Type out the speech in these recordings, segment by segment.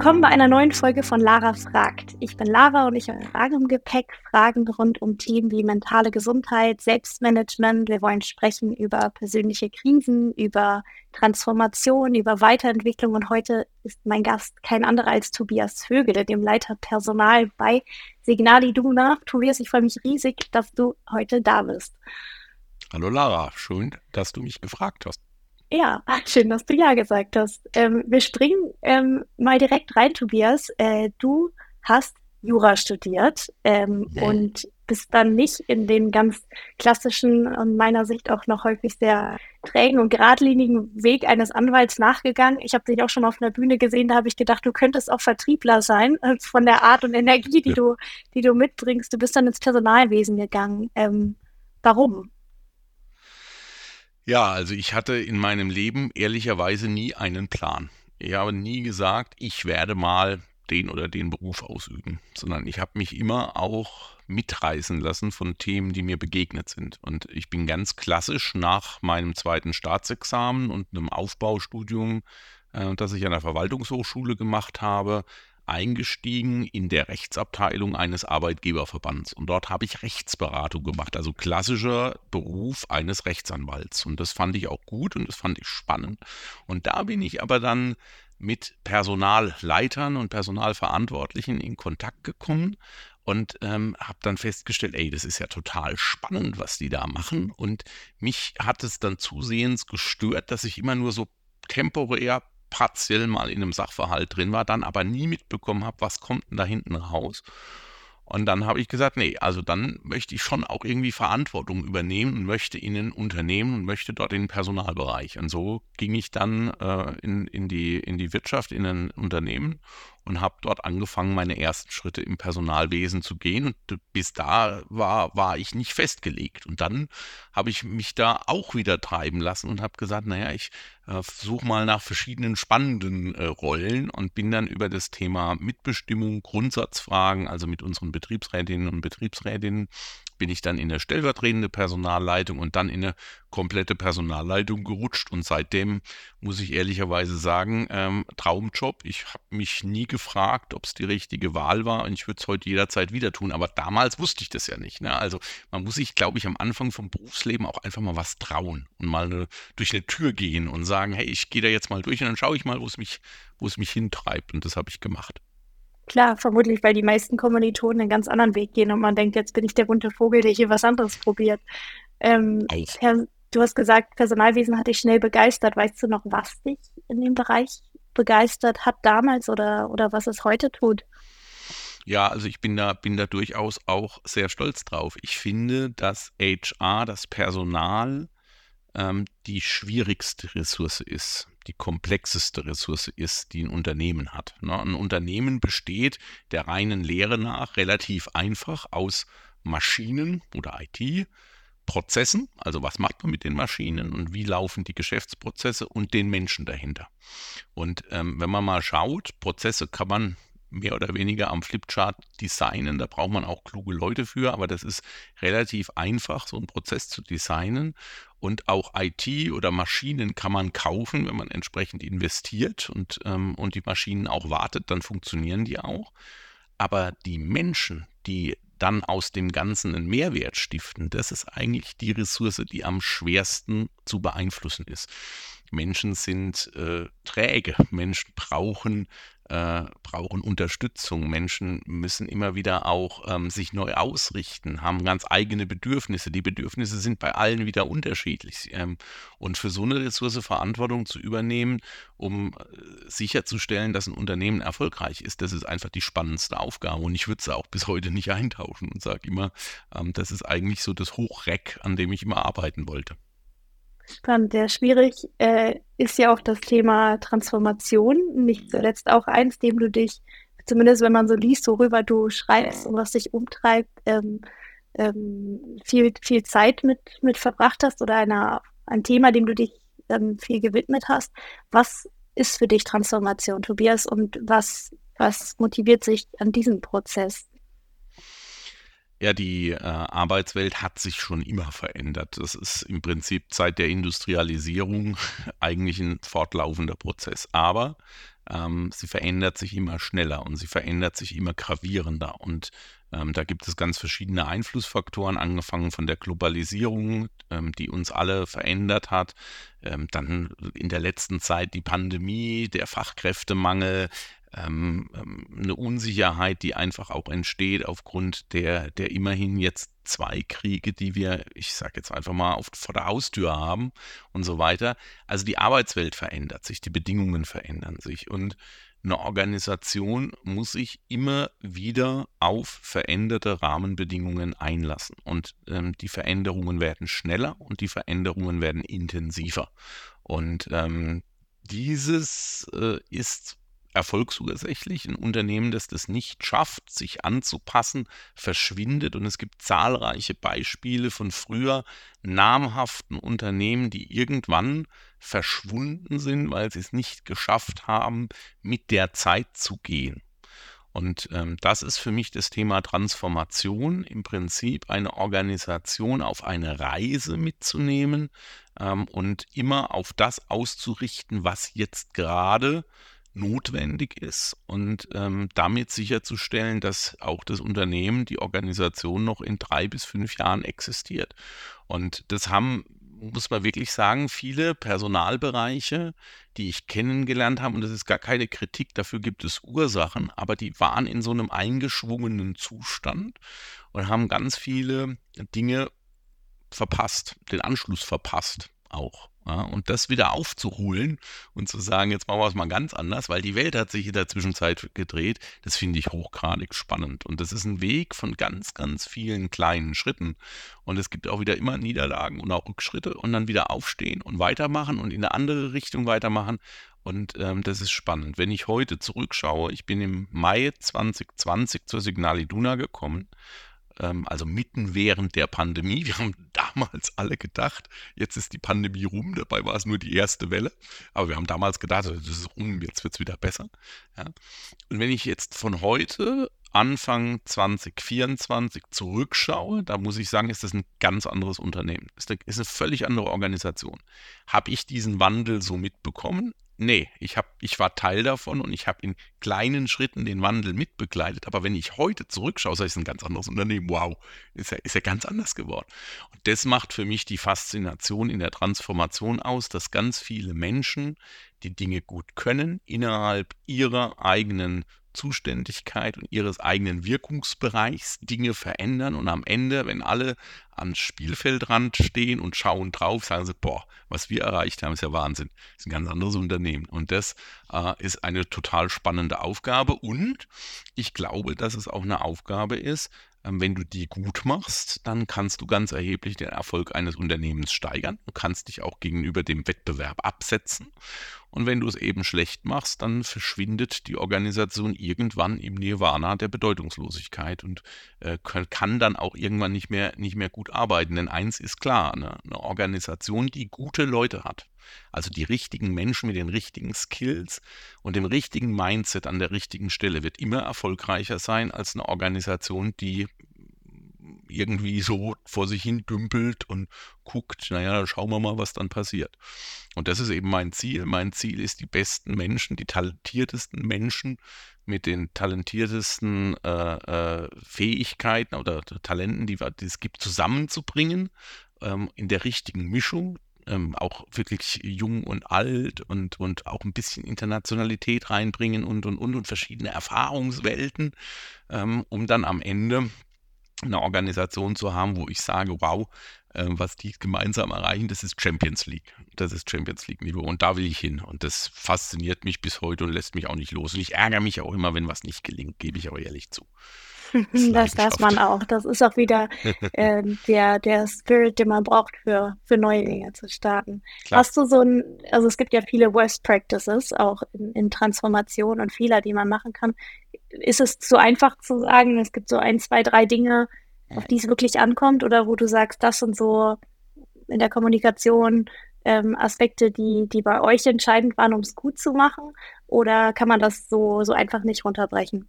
Willkommen bei einer neuen Folge von Lara fragt. Ich bin Lara und ich habe Fragen im Gepäck, Fragen rund um Themen wie mentale Gesundheit, Selbstmanagement. Wir wollen sprechen über persönliche Krisen, über Transformation, über Weiterentwicklung und heute ist mein Gast kein anderer als Tobias Vögele, dem Leiter Personal bei Signali Duna. Tobias, ich freue mich riesig, dass du heute da bist. Hallo Lara, schön, dass du mich gefragt hast. Ja, schön, dass du ja gesagt hast. Ähm, wir springen ähm, mal direkt rein, Tobias. Äh, du hast Jura studiert ähm, ja. und bist dann nicht in den ganz klassischen und meiner Sicht auch noch häufig sehr trägen und geradlinigen Weg eines Anwalts nachgegangen. Ich habe dich auch schon auf einer Bühne gesehen, da habe ich gedacht, du könntest auch Vertriebler sein, äh, von der Art und Energie, die, ja. du, die du mitbringst. Du bist dann ins Personalwesen gegangen. Ähm, warum? Ja, also ich hatte in meinem Leben ehrlicherweise nie einen Plan. Ich habe nie gesagt, ich werde mal den oder den Beruf ausüben, sondern ich habe mich immer auch mitreißen lassen von Themen, die mir begegnet sind. Und ich bin ganz klassisch nach meinem zweiten Staatsexamen und einem Aufbaustudium, äh, das ich an der Verwaltungshochschule gemacht habe, eingestiegen in der Rechtsabteilung eines Arbeitgeberverbands. Und dort habe ich Rechtsberatung gemacht, also klassischer Beruf eines Rechtsanwalts. Und das fand ich auch gut und das fand ich spannend. Und da bin ich aber dann mit Personalleitern und Personalverantwortlichen in Kontakt gekommen und ähm, habe dann festgestellt, ey, das ist ja total spannend, was die da machen. Und mich hat es dann zusehends gestört, dass ich immer nur so temporär partiell mal in einem Sachverhalt drin war, dann aber nie mitbekommen habe, was kommt denn da hinten raus. Und dann habe ich gesagt, nee, also dann möchte ich schon auch irgendwie Verantwortung übernehmen und möchte in ein Unternehmen und möchte dort in den Personalbereich. Und so ging ich dann äh, in, in, die, in die Wirtschaft, in ein Unternehmen und habe dort angefangen, meine ersten Schritte im Personalwesen zu gehen. Und bis da war, war ich nicht festgelegt. Und dann habe ich mich da auch wieder treiben lassen und habe gesagt, naja, ich äh, suche mal nach verschiedenen spannenden äh, Rollen und bin dann über das Thema Mitbestimmung, Grundsatzfragen, also mit unseren Betriebsrätinnen und Betriebsrätinnen bin ich dann in der stellvertretende Personalleitung und dann in eine komplette Personalleitung gerutscht. Und seitdem muss ich ehrlicherweise sagen, ähm, Traumjob. Ich habe mich nie gefragt, ob es die richtige Wahl war und ich würde es heute jederzeit wieder tun. Aber damals wusste ich das ja nicht. Ne? Also man muss sich, glaube ich, am Anfang vom Berufsleben auch einfach mal was trauen und mal eine, durch eine Tür gehen und sagen, hey, ich gehe da jetzt mal durch und dann schaue ich mal, wo es mich, wo es mich hintreibt. Und das habe ich gemacht. Klar, vermutlich, weil die meisten Kommilitonen einen ganz anderen Weg gehen und man denkt, jetzt bin ich der bunte Vogel, der hier was anderes probiert. Ähm, Herr, du hast gesagt, Personalwesen hat dich schnell begeistert. Weißt du noch, was dich in dem Bereich begeistert hat damals oder, oder was es heute tut? Ja, also ich bin da, bin da durchaus auch sehr stolz drauf. Ich finde, dass HR, das Personal, ähm, die schwierigste Ressource ist, die komplexeste Ressource ist, die ein Unternehmen hat. Ne? Ein Unternehmen besteht der reinen Lehre nach relativ einfach aus Maschinen oder IT, Prozessen, also was macht man mit den Maschinen und wie laufen die Geschäftsprozesse und den Menschen dahinter. Und ähm, wenn man mal schaut, Prozesse kann man mehr oder weniger am Flipchart designen. Da braucht man auch kluge Leute für, aber das ist relativ einfach, so einen Prozess zu designen. Und auch IT oder Maschinen kann man kaufen, wenn man entsprechend investiert und, ähm, und die Maschinen auch wartet, dann funktionieren die auch. Aber die Menschen, die dann aus dem Ganzen einen Mehrwert stiften, das ist eigentlich die Ressource, die am schwersten zu beeinflussen ist. Menschen sind äh, träge, Menschen brauchen äh, brauchen Unterstützung. Menschen müssen immer wieder auch ähm, sich neu ausrichten, haben ganz eigene Bedürfnisse. Die Bedürfnisse sind bei allen wieder unterschiedlich. Ähm, und für so eine Ressource Verantwortung zu übernehmen, um äh, sicherzustellen, dass ein Unternehmen erfolgreich ist, das ist einfach die spannendste Aufgabe. Und ich würde es auch bis heute nicht eintauschen und sage immer, ähm, das ist eigentlich so das Hochreck, an dem ich immer arbeiten wollte. Spannend, sehr schwierig äh, ist ja auch das Thema Transformation, nicht zuletzt auch eins, dem du dich, zumindest wenn man so liest, worüber du schreibst und was dich umtreibt, ähm, ähm, viel, viel Zeit mit, mit verbracht hast oder einer, ein Thema, dem du dich ähm, viel gewidmet hast. Was ist für dich Transformation, Tobias, und was, was motiviert sich an diesem Prozess? Ja, die äh, Arbeitswelt hat sich schon immer verändert. Das ist im Prinzip seit der Industrialisierung eigentlich ein fortlaufender Prozess. Aber ähm, sie verändert sich immer schneller und sie verändert sich immer gravierender. Und ähm, da gibt es ganz verschiedene Einflussfaktoren, angefangen von der Globalisierung, ähm, die uns alle verändert hat. Ähm, dann in der letzten Zeit die Pandemie, der Fachkräftemangel, ähm, ähm, eine Unsicherheit, die einfach auch entsteht aufgrund der, der immerhin jetzt zwei Kriege, die wir, ich sage jetzt einfach mal, auf, vor der Haustür haben und so weiter. Also die Arbeitswelt verändert sich, die Bedingungen verändern sich und eine Organisation muss sich immer wieder auf veränderte Rahmenbedingungen einlassen. Und ähm, die Veränderungen werden schneller und die Veränderungen werden intensiver. Und ähm, dieses äh, ist erfolgsursächlich. Ein Unternehmen, das das nicht schafft, sich anzupassen, verschwindet. Und es gibt zahlreiche Beispiele von früher namhaften Unternehmen, die irgendwann verschwunden sind, weil sie es nicht geschafft haben, mit der Zeit zu gehen. Und ähm, das ist für mich das Thema Transformation, im Prinzip eine Organisation auf eine Reise mitzunehmen ähm, und immer auf das auszurichten, was jetzt gerade notwendig ist und ähm, damit sicherzustellen, dass auch das Unternehmen, die Organisation noch in drei bis fünf Jahren existiert. Und das haben, muss man wirklich sagen, viele Personalbereiche, die ich kennengelernt habe, und das ist gar keine Kritik, dafür gibt es Ursachen, aber die waren in so einem eingeschwungenen Zustand und haben ganz viele Dinge verpasst, den Anschluss verpasst auch. Ja, und das wieder aufzuholen und zu sagen, jetzt machen wir es mal ganz anders, weil die Welt hat sich in der Zwischenzeit gedreht, das finde ich hochgradig spannend. Und das ist ein Weg von ganz, ganz vielen kleinen Schritten. Und es gibt auch wieder immer Niederlagen und auch Rückschritte und dann wieder aufstehen und weitermachen und in eine andere Richtung weitermachen. Und ähm, das ist spannend. Wenn ich heute zurückschaue, ich bin im Mai 2020 zur Signal Iduna gekommen also mitten während der Pandemie. Wir haben damals alle gedacht, jetzt ist die Pandemie rum, dabei war es nur die erste Welle. Aber wir haben damals gedacht, das ist rum, jetzt wird es wieder besser. Ja. Und wenn ich jetzt von heute Anfang 2024 zurückschaue, da muss ich sagen, ist das ein ganz anderes Unternehmen. Ist eine, ist eine völlig andere Organisation. Habe ich diesen Wandel so mitbekommen? Nee, ich, hab, ich war Teil davon und ich habe in kleinen Schritten den Wandel mitbegleitet. Aber wenn ich heute zurückschaue, ich, es ist ein ganz anderes Unternehmen. Wow, ist ja, ist ja ganz anders geworden. Und das macht für mich die Faszination in der Transformation aus, dass ganz viele Menschen die Dinge gut können, innerhalb ihrer eigenen Zuständigkeit und ihres eigenen Wirkungsbereichs Dinge verändern und am Ende, wenn alle ans Spielfeldrand stehen und schauen drauf, sagen sie, boah, was wir erreicht haben, ist ja Wahnsinn. Das ist ein ganz anderes Unternehmen. Und das äh, ist eine total spannende Aufgabe. Und ich glaube, dass es auch eine Aufgabe ist, ähm, wenn du die gut machst, dann kannst du ganz erheblich den Erfolg eines Unternehmens steigern. Du kannst dich auch gegenüber dem Wettbewerb absetzen. Und wenn du es eben schlecht machst, dann verschwindet die Organisation irgendwann im Nirvana der Bedeutungslosigkeit und äh, kann dann auch irgendwann nicht mehr, nicht mehr gut arbeiten. Denn eins ist klar, ne? eine Organisation, die gute Leute hat, also die richtigen Menschen mit den richtigen Skills und dem richtigen Mindset an der richtigen Stelle, wird immer erfolgreicher sein als eine Organisation, die irgendwie so vor sich hin dümpelt und guckt, naja, schauen wir mal, was dann passiert. Und das ist eben mein Ziel. Mein Ziel ist, die besten Menschen, die talentiertesten Menschen mit den talentiertesten äh, äh, Fähigkeiten oder Talenten, die, die, es gibt, zusammenzubringen ähm, in der richtigen Mischung. Ähm, auch wirklich jung und alt und, und auch ein bisschen Internationalität reinbringen und und und und verschiedene Erfahrungswelten, ähm, um dann am Ende eine Organisation zu haben, wo ich sage, wow, äh, was die gemeinsam erreichen, das ist Champions League. Das ist Champions League-Niveau und da will ich hin. Und das fasziniert mich bis heute und lässt mich auch nicht los. Und ich ärgere mich auch immer, wenn was nicht gelingt, gebe ich auch ehrlich zu. Das darf man auch. Das ist auch wieder äh, der, der Spirit, den man braucht für, für neue Dinge zu starten. Klar. Hast du so ein, also es gibt ja viele Worst Practices auch in, in Transformation und Fehler, die man machen kann ist es so einfach zu sagen, es gibt so ein, zwei, drei Dinge, auf die es wirklich ankommt oder wo du sagst, das sind so in der Kommunikation ähm, Aspekte, die, die bei euch entscheidend waren, um es gut zu machen? Oder kann man das so, so einfach nicht runterbrechen?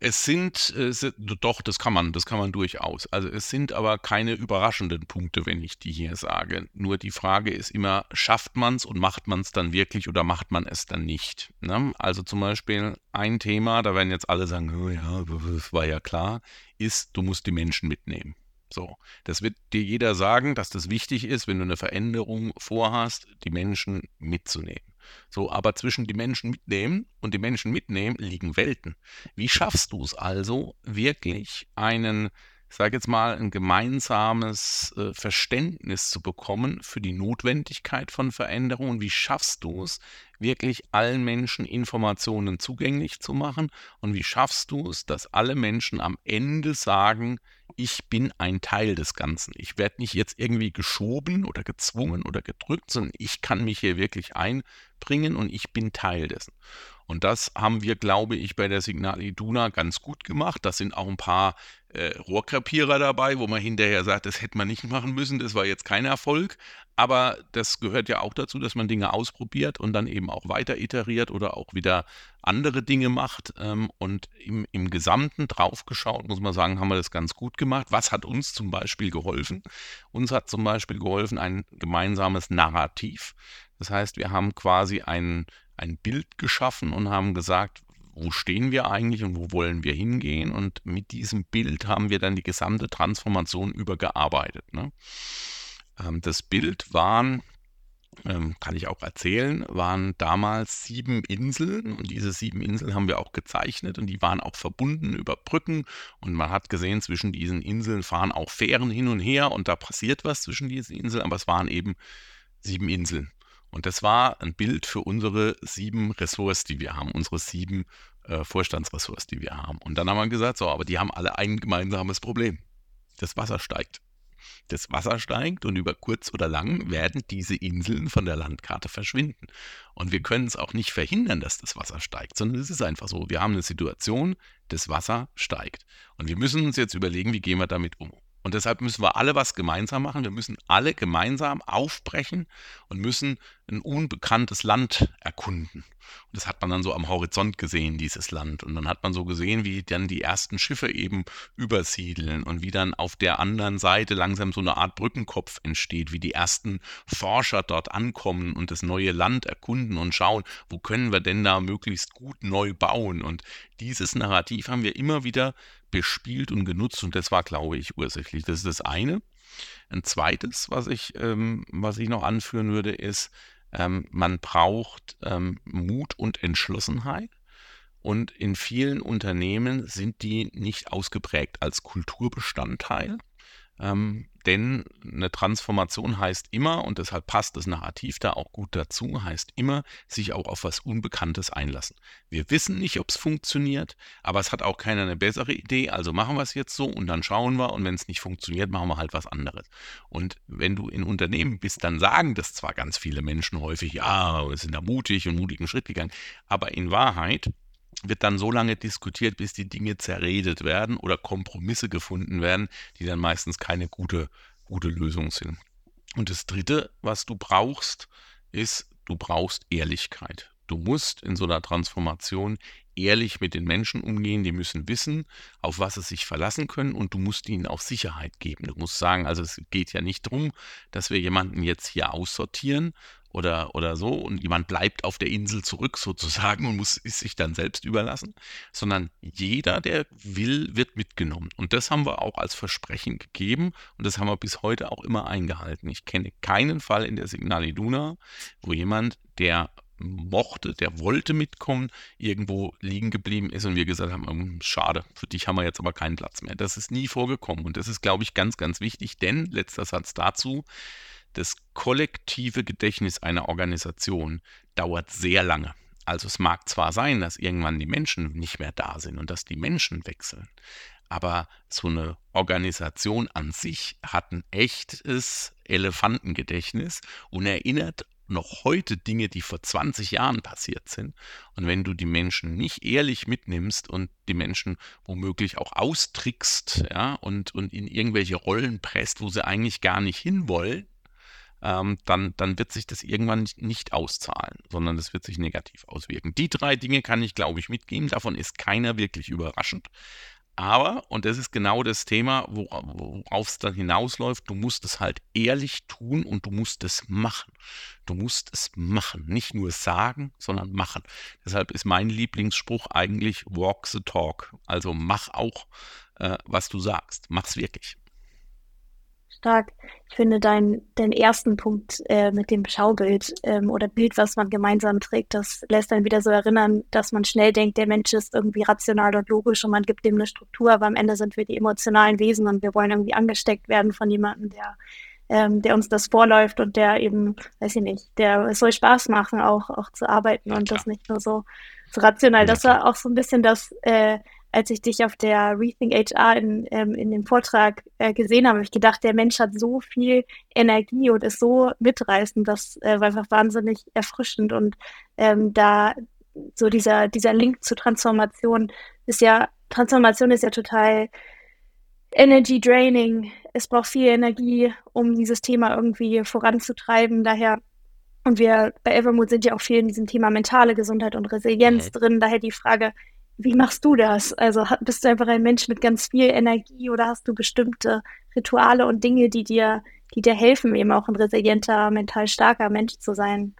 Es sind, äh, doch, das kann man, das kann man durchaus. Also es sind aber keine überraschenden Punkte, wenn ich die hier sage. Nur die Frage ist immer, schafft man es und macht man es dann wirklich oder macht man es dann nicht? Ne? Also zum Beispiel ein Thema, da werden jetzt alle sagen, oh ja, das war ja klar, ist, du musst die Menschen mitnehmen. So, das wird dir jeder sagen, dass das wichtig ist, wenn du eine Veränderung vorhast, die Menschen mitzunehmen. So, aber zwischen die Menschen mitnehmen und die Menschen mitnehmen liegen Welten. Wie schaffst du es also, wirklich einen, ich sage jetzt mal, ein gemeinsames äh, Verständnis zu bekommen für die Notwendigkeit von Veränderungen? Wie schaffst du es, wirklich allen Menschen Informationen zugänglich zu machen? Und wie schaffst du es, dass alle Menschen am Ende sagen, ich bin ein Teil des Ganzen. Ich werde nicht jetzt irgendwie geschoben oder gezwungen oder gedrückt, sondern ich kann mich hier wirklich einbringen und ich bin Teil dessen. Und das haben wir, glaube ich, bei der Signal Iduna ganz gut gemacht. Das sind auch ein paar äh, Rohrkrepierer dabei, wo man hinterher sagt, das hätte man nicht machen müssen, das war jetzt kein Erfolg. Aber das gehört ja auch dazu, dass man Dinge ausprobiert und dann eben auch weiter iteriert oder auch wieder andere Dinge macht. Ähm, und im, im Gesamten draufgeschaut, muss man sagen, haben wir das ganz gut gemacht. Was hat uns zum Beispiel geholfen? Uns hat zum Beispiel geholfen ein gemeinsames Narrativ. Das heißt, wir haben quasi ein, ein Bild geschaffen und haben gesagt, wo stehen wir eigentlich und wo wollen wir hingehen? Und mit diesem Bild haben wir dann die gesamte Transformation übergearbeitet. Ne? Ähm, das Bild waren, ähm, kann ich auch erzählen, waren damals sieben Inseln und diese sieben Inseln haben wir auch gezeichnet und die waren auch verbunden über Brücken und man hat gesehen, zwischen diesen Inseln fahren auch Fähren hin und her und da passiert was zwischen diesen Inseln, aber es waren eben sieben Inseln. Und das war ein Bild für unsere sieben Ressorts, die wir haben, unsere sieben äh, Vorstandsressorts, die wir haben. Und dann haben wir gesagt, so, aber die haben alle ein gemeinsames Problem. Das Wasser steigt. Das Wasser steigt und über kurz oder lang werden diese Inseln von der Landkarte verschwinden. Und wir können es auch nicht verhindern, dass das Wasser steigt, sondern es ist einfach so. Wir haben eine Situation, das Wasser steigt. Und wir müssen uns jetzt überlegen, wie gehen wir damit um. Und deshalb müssen wir alle was gemeinsam machen. Wir müssen alle gemeinsam aufbrechen und müssen ein unbekanntes Land erkunden. Und das hat man dann so am Horizont gesehen, dieses Land. Und dann hat man so gesehen, wie dann die ersten Schiffe eben übersiedeln und wie dann auf der anderen Seite langsam so eine Art Brückenkopf entsteht, wie die ersten Forscher dort ankommen und das neue Land erkunden und schauen, wo können wir denn da möglichst gut neu bauen. Und dieses Narrativ haben wir immer wieder bespielt und genutzt und das war, glaube ich, ursächlich. Das ist das eine. Ein zweites, was ich, ähm, was ich noch anführen würde, ist, ähm, man braucht ähm, Mut und Entschlossenheit. Und in vielen Unternehmen sind die nicht ausgeprägt als Kulturbestandteil. Ähm, denn eine Transformation heißt immer, und deshalb passt das Narrativ da auch gut dazu, heißt immer, sich auch auf was Unbekanntes einlassen. Wir wissen nicht, ob es funktioniert, aber es hat auch keiner eine bessere Idee, also machen wir es jetzt so und dann schauen wir und wenn es nicht funktioniert, machen wir halt was anderes. Und wenn du in Unternehmen bist, dann sagen das zwar ganz viele Menschen häufig, ja, wir sind da mutig und mutigen Schritt gegangen, aber in Wahrheit wird dann so lange diskutiert, bis die Dinge zerredet werden oder Kompromisse gefunden werden, die dann meistens keine gute, gute Lösung sind. Und das Dritte, was du brauchst, ist, du brauchst Ehrlichkeit. Du musst in so einer Transformation ehrlich mit den Menschen umgehen. Die müssen wissen, auf was sie sich verlassen können und du musst ihnen auch Sicherheit geben. Du musst sagen, also es geht ja nicht darum, dass wir jemanden jetzt hier aussortieren, oder, oder so und jemand bleibt auf der Insel zurück sozusagen und muss ist sich dann selbst überlassen, sondern jeder, der will, wird mitgenommen. Und das haben wir auch als Versprechen gegeben und das haben wir bis heute auch immer eingehalten. Ich kenne keinen Fall in der Signal Iduna, wo jemand, der mochte, der wollte mitkommen, irgendwo liegen geblieben ist und wir gesagt haben, hm, schade, für dich haben wir jetzt aber keinen Platz mehr. Das ist nie vorgekommen und das ist, glaube ich, ganz, ganz wichtig, denn letzter Satz dazu, das kollektive Gedächtnis einer Organisation dauert sehr lange. Also es mag zwar sein, dass irgendwann die Menschen nicht mehr da sind und dass die Menschen wechseln, aber so eine Organisation an sich hat ein echtes Elefantengedächtnis und erinnert noch heute Dinge, die vor 20 Jahren passiert sind. Und wenn du die Menschen nicht ehrlich mitnimmst und die Menschen womöglich auch austrickst, ja, und, und in irgendwelche Rollen presst, wo sie eigentlich gar nicht hinwollen, ähm, dann, dann wird sich das irgendwann nicht auszahlen, sondern das wird sich negativ auswirken. Die drei Dinge kann ich, glaube ich, mitgeben. Davon ist keiner wirklich überraschend. Aber, und das ist genau das Thema, worauf es dann hinausläuft, du musst es halt ehrlich tun und du musst es machen. Du musst es machen. Nicht nur sagen, sondern machen. Deshalb ist mein Lieblingsspruch eigentlich Walk the Talk. Also mach auch, äh, was du sagst. Mach's wirklich stark. Ich finde deinen dein ersten Punkt äh, mit dem Schaubild ähm, oder Bild, was man gemeinsam trägt, das lässt dann wieder so erinnern, dass man schnell denkt, der Mensch ist irgendwie rational und logisch und man gibt dem eine Struktur, aber am Ende sind wir die emotionalen Wesen und wir wollen irgendwie angesteckt werden von jemandem, der ähm, der uns das vorläuft und der eben, weiß ich nicht, der es soll Spaß machen, auch, auch zu arbeiten und das nicht nur so, so rational. Das war auch so ein bisschen das, äh, als ich dich auf der Rethink HR in, ähm, in dem Vortrag äh, gesehen habe, habe ich gedacht, der Mensch hat so viel Energie und ist so mitreißend, das äh, war einfach wahnsinnig erfrischend. Und ähm, da so dieser, dieser Link zur Transformation ist ja, Transformation ist ja total Energy draining. Es braucht viel Energie, um dieses Thema irgendwie voranzutreiben. Daher und wir bei Evermood sind ja auch viel in diesem Thema mentale Gesundheit und Resilienz mhm. drin. Daher die Frage, wie machst du das? Also bist du einfach ein Mensch mit ganz viel Energie oder hast du bestimmte Rituale und Dinge, die dir, die dir helfen, eben auch ein resilienter, mental starker Mensch zu sein?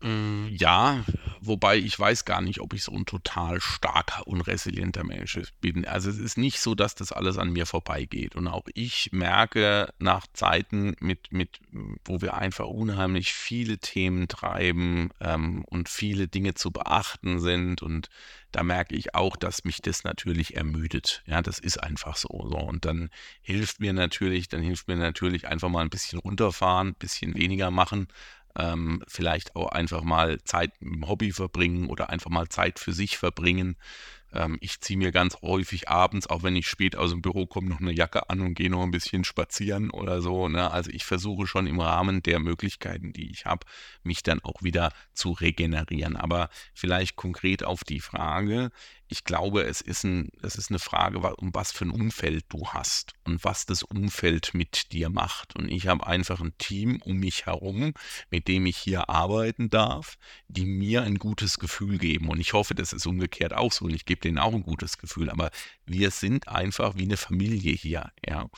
Mm, ja, wobei ich weiß gar nicht, ob ich so ein total starker und resilienter Mensch bin. Also es ist nicht so, dass das alles an mir vorbeigeht. Und auch ich merke nach Zeiten, mit, mit, wo wir einfach unheimlich viele Themen treiben ähm, und viele Dinge zu beachten sind. Und da merke ich auch, dass mich das natürlich ermüdet. Ja, das ist einfach so. so. Und dann hilft mir natürlich, dann hilft mir natürlich einfach mal ein bisschen runterfahren, ein bisschen weniger machen ähm, vielleicht auch einfach mal Zeit im Hobby verbringen oder einfach mal Zeit für sich verbringen. Ähm, ich ziehe mir ganz häufig abends, auch wenn ich spät aus dem Büro komme, noch eine Jacke an und gehe noch ein bisschen spazieren oder so. Ne? Also ich versuche schon im Rahmen der Möglichkeiten, die ich habe, mich dann auch wieder zu regenerieren. Aber vielleicht konkret auf die Frage, ich glaube, es ist, ein, es ist eine Frage, um was für ein Umfeld du hast und was das Umfeld mit dir macht. Und ich habe einfach ein Team um mich herum, mit dem ich hier arbeiten darf, die mir ein gutes Gefühl geben. Und ich hoffe, das ist umgekehrt auch so. Und ich gebe denen auch ein gutes Gefühl. Aber wir sind einfach wie eine Familie hier. Ja.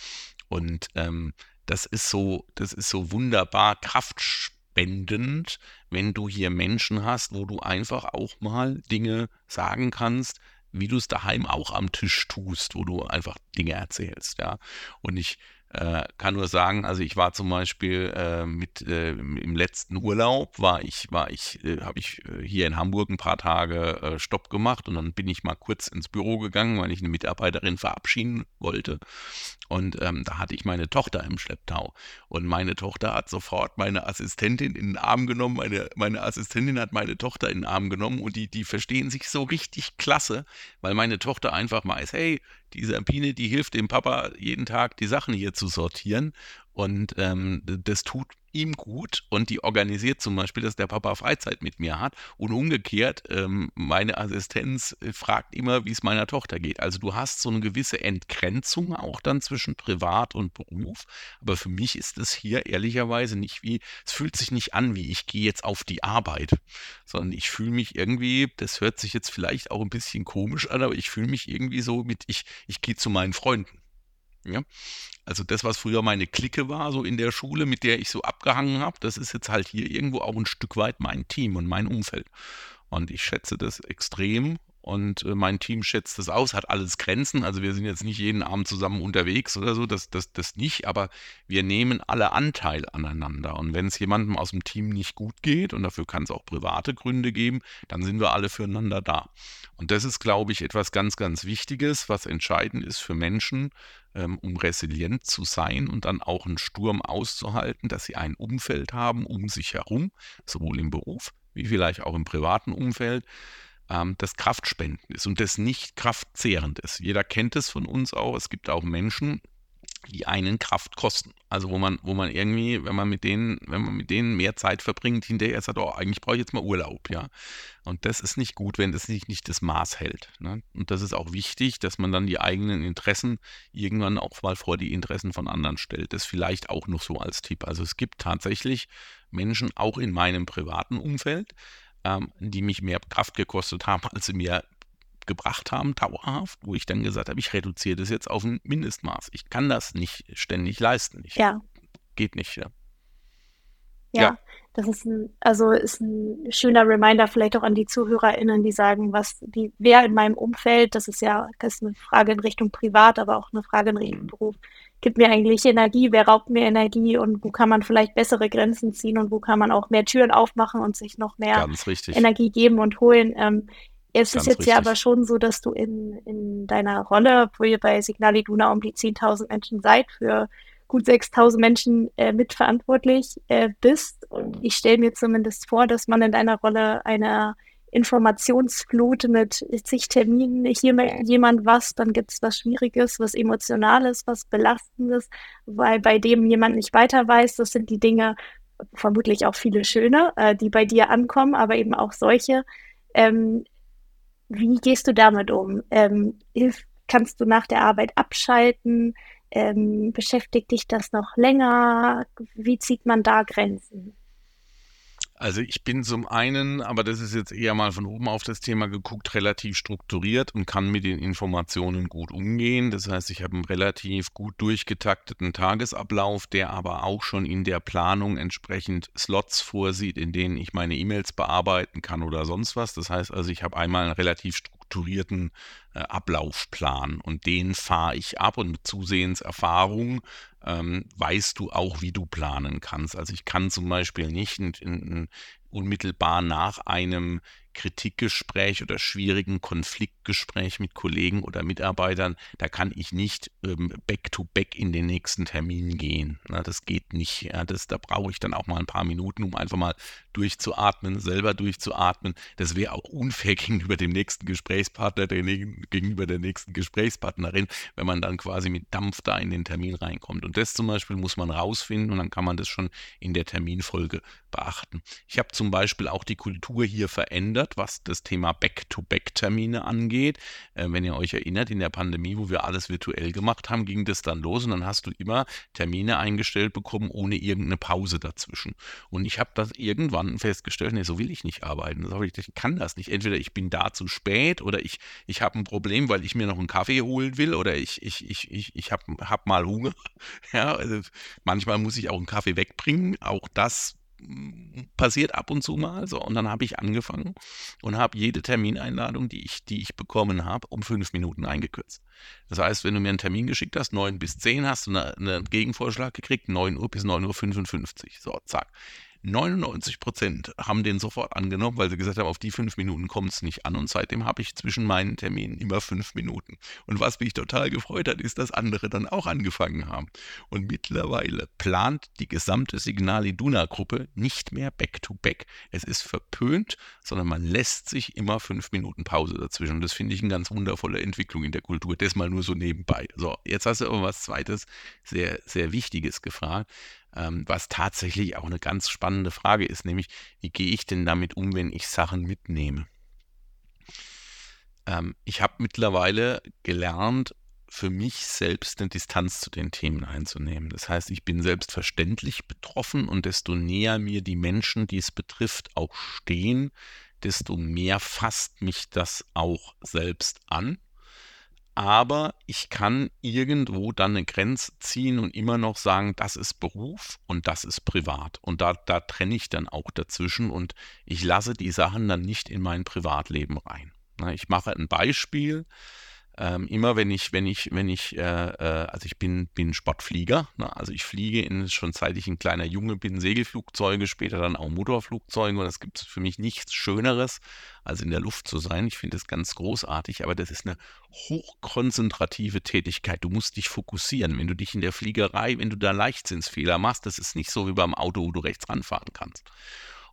Und ähm, das ist so, das ist so wunderbar kraftspannend spendend, wenn du hier Menschen hast, wo du einfach auch mal Dinge sagen kannst, wie du es daheim auch am Tisch tust, wo du einfach Dinge erzählst, ja. Und ich äh, kann nur sagen, also ich war zum Beispiel äh, mit äh, im letzten Urlaub war ich war ich äh, habe ich äh, hier in Hamburg ein paar Tage äh, Stopp gemacht und dann bin ich mal kurz ins Büro gegangen, weil ich eine Mitarbeiterin verabschieden wollte. Und ähm, da hatte ich meine Tochter im Schlepptau. Und meine Tochter hat sofort meine Assistentin in den Arm genommen, meine meine Assistentin hat meine Tochter in den Arm genommen und die die verstehen sich so richtig klasse, weil meine Tochter einfach weiß, hey die Sabine, die hilft dem Papa jeden Tag die Sachen hier zu sortieren. Und ähm, das tut ihm gut und die organisiert zum Beispiel, dass der Papa Freizeit mit mir hat und umgekehrt, ähm, meine Assistenz äh, fragt immer, wie es meiner Tochter geht. Also du hast so eine gewisse Entgrenzung auch dann zwischen Privat und Beruf, aber für mich ist es hier ehrlicherweise nicht wie, es fühlt sich nicht an wie, ich gehe jetzt auf die Arbeit, sondern ich fühle mich irgendwie, das hört sich jetzt vielleicht auch ein bisschen komisch an, aber ich fühle mich irgendwie so mit, ich, ich gehe zu meinen Freunden. Ja? Also das, was früher meine Clique war, so in der Schule, mit der ich so abgehangen habe, das ist jetzt halt hier irgendwo auch ein Stück weit mein Team und mein Umfeld. Und ich schätze das extrem und äh, mein Team schätzt das aus, hat alles Grenzen. Also wir sind jetzt nicht jeden Abend zusammen unterwegs oder so, das, das, das nicht, aber wir nehmen alle Anteil aneinander. Und wenn es jemandem aus dem Team nicht gut geht, und dafür kann es auch private Gründe geben, dann sind wir alle füreinander da. Und das ist, glaube ich, etwas ganz, ganz Wichtiges, was entscheidend ist für Menschen, ähm, um resilient zu sein und dann auch einen Sturm auszuhalten, dass sie ein Umfeld haben um sich herum, sowohl im Beruf wie vielleicht auch im privaten Umfeld, ähm, das kraftspendend ist und das nicht kraftzehrend ist. Jeder kennt es von uns auch. Es gibt auch Menschen, die einen Kraft kosten. Also wo man, wo man irgendwie, wenn man mit denen, wenn man mit denen mehr Zeit verbringt, hinterher sagt, oh, eigentlich brauche ich jetzt mal Urlaub, ja. Und das ist nicht gut, wenn das nicht, nicht das Maß hält. Ne? Und das ist auch wichtig, dass man dann die eigenen Interessen irgendwann auch mal vor die Interessen von anderen stellt. Das vielleicht auch noch so als Tipp. Also es gibt tatsächlich Menschen, auch in meinem privaten Umfeld, ähm, die mich mehr Kraft gekostet haben, als sie mir gebracht haben, dauerhaft, wo ich dann gesagt habe, ich reduziere das jetzt auf ein Mindestmaß. Ich kann das nicht ständig leisten. Ich, ja. Geht nicht, ja. Ja, ja. das ist ein, also ist ein schöner Reminder vielleicht auch an die ZuhörerInnen, die sagen, was, die, wer in meinem Umfeld, das ist ja, das ist eine Frage in Richtung Privat, aber auch eine Frage in Richtung Beruf, gibt mir eigentlich Energie, wer raubt mir Energie und wo kann man vielleicht bessere Grenzen ziehen und wo kann man auch mehr Türen aufmachen und sich noch mehr Energie geben und holen. Ähm, es ist jetzt richtig. ja aber schon so, dass du in, in deiner Rolle, wo ihr bei Signal Iduna um die 10.000 Menschen seid, für gut 6.000 Menschen äh, mitverantwortlich äh, bist. Und ich stelle mir zumindest vor, dass man in deiner Rolle eine Informationsflut mit zig Terminen, hier jemand was, dann gibt es was Schwieriges, was Emotionales, was Belastendes, weil bei dem jemand nicht weiter weiß, das sind die Dinge, vermutlich auch viele schöne, äh, die bei dir ankommen, aber eben auch solche, ähm, wie gehst du damit um? Ähm, hilf, kannst du nach der Arbeit abschalten? Ähm, beschäftigt dich das noch länger? Wie zieht man da Grenzen? Also ich bin zum einen, aber das ist jetzt eher mal von oben auf das Thema geguckt, relativ strukturiert und kann mit den Informationen gut umgehen. Das heißt, ich habe einen relativ gut durchgetakteten Tagesablauf, der aber auch schon in der Planung entsprechend Slots vorsieht, in denen ich meine E-Mails bearbeiten kann oder sonst was. Das heißt also, ich habe einmal einen relativ strukturierten äh, Ablaufplan und den fahre ich ab und mit Zusehenserfahrung ähm, weißt du auch, wie du planen kannst. Also ich kann zum Beispiel nicht in, in, unmittelbar nach einem Kritikgespräch oder schwierigen Konfliktgespräch mit Kollegen oder Mitarbeitern, da kann ich nicht ähm, back-to-back in den nächsten Termin gehen. Na, das geht nicht. Ja, das, da brauche ich dann auch mal ein paar Minuten, um einfach mal durchzuatmen, selber durchzuatmen. Das wäre auch unfair gegenüber dem nächsten Gesprächspartner, der, gegenüber der nächsten Gesprächspartnerin, wenn man dann quasi mit Dampf da in den Termin reinkommt. Und das zum Beispiel muss man rausfinden und dann kann man das schon in der Terminfolge beachten. Ich habe zum Beispiel auch die Kultur hier verändert, was das Thema Back-to-Back-Termine angeht. Äh, wenn ihr euch erinnert, in der Pandemie, wo wir alles virtuell gemacht haben, ging das dann los und dann hast du immer Termine eingestellt bekommen, ohne irgendeine Pause dazwischen. Und ich habe das irgendwann festgestellt, nee, so will ich nicht arbeiten. Ich kann das nicht. Entweder ich bin da zu spät oder ich, ich habe ein Problem, weil ich mir noch einen Kaffee holen will oder ich, ich, ich, ich, ich habe hab mal Hunger. Ja, also manchmal muss ich auch einen Kaffee wegbringen. Auch das passiert ab und zu mal so. Und dann habe ich angefangen und habe jede Termineinladung, die ich, die ich bekommen habe, um fünf Minuten eingekürzt. Das heißt, wenn du mir einen Termin geschickt hast, 9 bis 10, hast du einen eine Gegenvorschlag gekriegt, 9 Uhr bis 9.55 Uhr. So, zack. 99 Prozent haben den sofort angenommen, weil sie gesagt haben, auf die fünf Minuten kommt es nicht an. Und seitdem habe ich zwischen meinen Terminen immer fünf Minuten. Und was mich total gefreut hat, ist, dass andere dann auch angefangen haben. Und mittlerweile plant die gesamte Signal Iduna-Gruppe nicht mehr Back-to-Back. -back. Es ist verpönt, sondern man lässt sich immer fünf Minuten Pause dazwischen. Und das finde ich eine ganz wundervolle Entwicklung in der Kultur. Das mal nur so nebenbei. So, jetzt hast du aber was Zweites, sehr, sehr Wichtiges gefragt ähm, was tatsächlich auch eine ganz spannende Frage ist, nämlich wie gehe ich denn damit um, wenn ich Sachen mitnehme? Ähm, ich habe mittlerweile gelernt, für mich selbst eine Distanz zu den Themen einzunehmen. Das heißt, ich bin selbstverständlich betroffen und desto näher mir die Menschen, die es betrifft, auch stehen, desto mehr fasst mich das auch selbst an aber ich kann irgendwo dann eine Grenze ziehen und immer noch sagen, das ist Beruf und das ist privat. Und da, da trenne ich dann auch dazwischen und ich lasse die Sachen dann nicht in mein Privatleben rein. Ich mache ein Beispiel ähm, immer wenn ich, wenn ich, wenn ich, äh, äh, also ich bin, bin Sportflieger, ne? also ich fliege in, schon seit ich ein kleiner Junge bin, Segelflugzeuge, später dann auch Motorflugzeuge und es gibt für mich nichts Schöneres, als in der Luft zu sein. Ich finde das ganz großartig, aber das ist eine hochkonzentrative Tätigkeit. Du musst dich fokussieren. Wenn du dich in der Fliegerei, wenn du da Leichtsinnsfehler machst, das ist nicht so wie beim Auto, wo du rechts ranfahren kannst.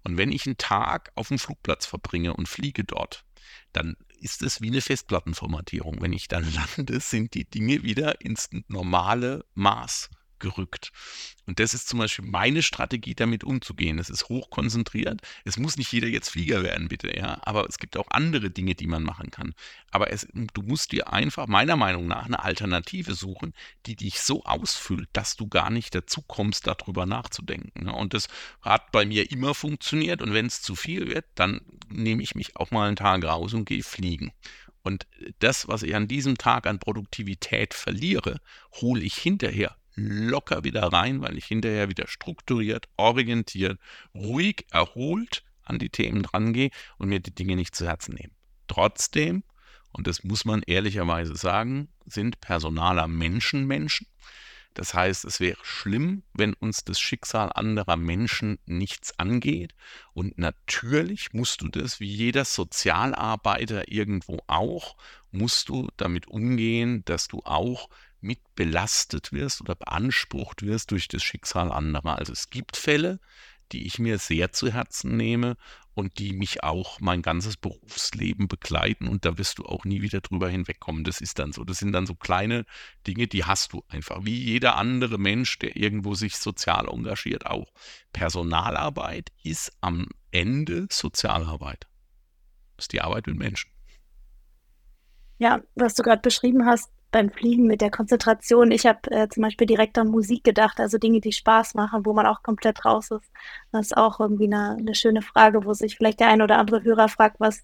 Und wenn ich einen Tag auf dem Flugplatz verbringe und fliege dort, dann ist es wie eine Festplattenformatierung. Wenn ich dann lande, sind die Dinge wieder ins normale Maß gerückt. Und das ist zum Beispiel meine Strategie, damit umzugehen. Es ist hochkonzentriert. Es muss nicht jeder jetzt Flieger werden, bitte, ja. Aber es gibt auch andere Dinge, die man machen kann. Aber es, du musst dir einfach meiner Meinung nach eine Alternative suchen, die dich so ausfüllt, dass du gar nicht dazu kommst, darüber nachzudenken. Ne? Und das hat bei mir immer funktioniert. Und wenn es zu viel wird, dann nehme ich mich auch mal einen Tag raus und gehe fliegen. Und das, was ich an diesem Tag an Produktivität verliere, hole ich hinterher locker wieder rein, weil ich hinterher wieder strukturiert, orientiert, ruhig, erholt an die Themen drangehe und mir die Dinge nicht zu Herzen nehme. Trotzdem, und das muss man ehrlicherweise sagen, sind Personaler Menschen Menschen. Das heißt, es wäre schlimm, wenn uns das Schicksal anderer Menschen nichts angeht. Und natürlich musst du das, wie jeder Sozialarbeiter irgendwo auch, musst du damit umgehen, dass du auch mit belastet wirst oder beansprucht wirst durch das Schicksal anderer. Also es gibt Fälle, die ich mir sehr zu Herzen nehme und die mich auch mein ganzes Berufsleben begleiten und da wirst du auch nie wieder drüber hinwegkommen. Das ist dann so. Das sind dann so kleine Dinge, die hast du einfach. Wie jeder andere Mensch, der irgendwo sich sozial engagiert, auch. Personalarbeit ist am Ende Sozialarbeit. Das ist die Arbeit mit Menschen. Ja, was du gerade beschrieben hast, beim Fliegen mit der Konzentration. Ich habe äh, zum Beispiel direkt an Musik gedacht, also Dinge, die Spaß machen, wo man auch komplett raus ist. Das ist auch irgendwie eine, eine schöne Frage, wo sich vielleicht der ein oder andere Hörer fragt, was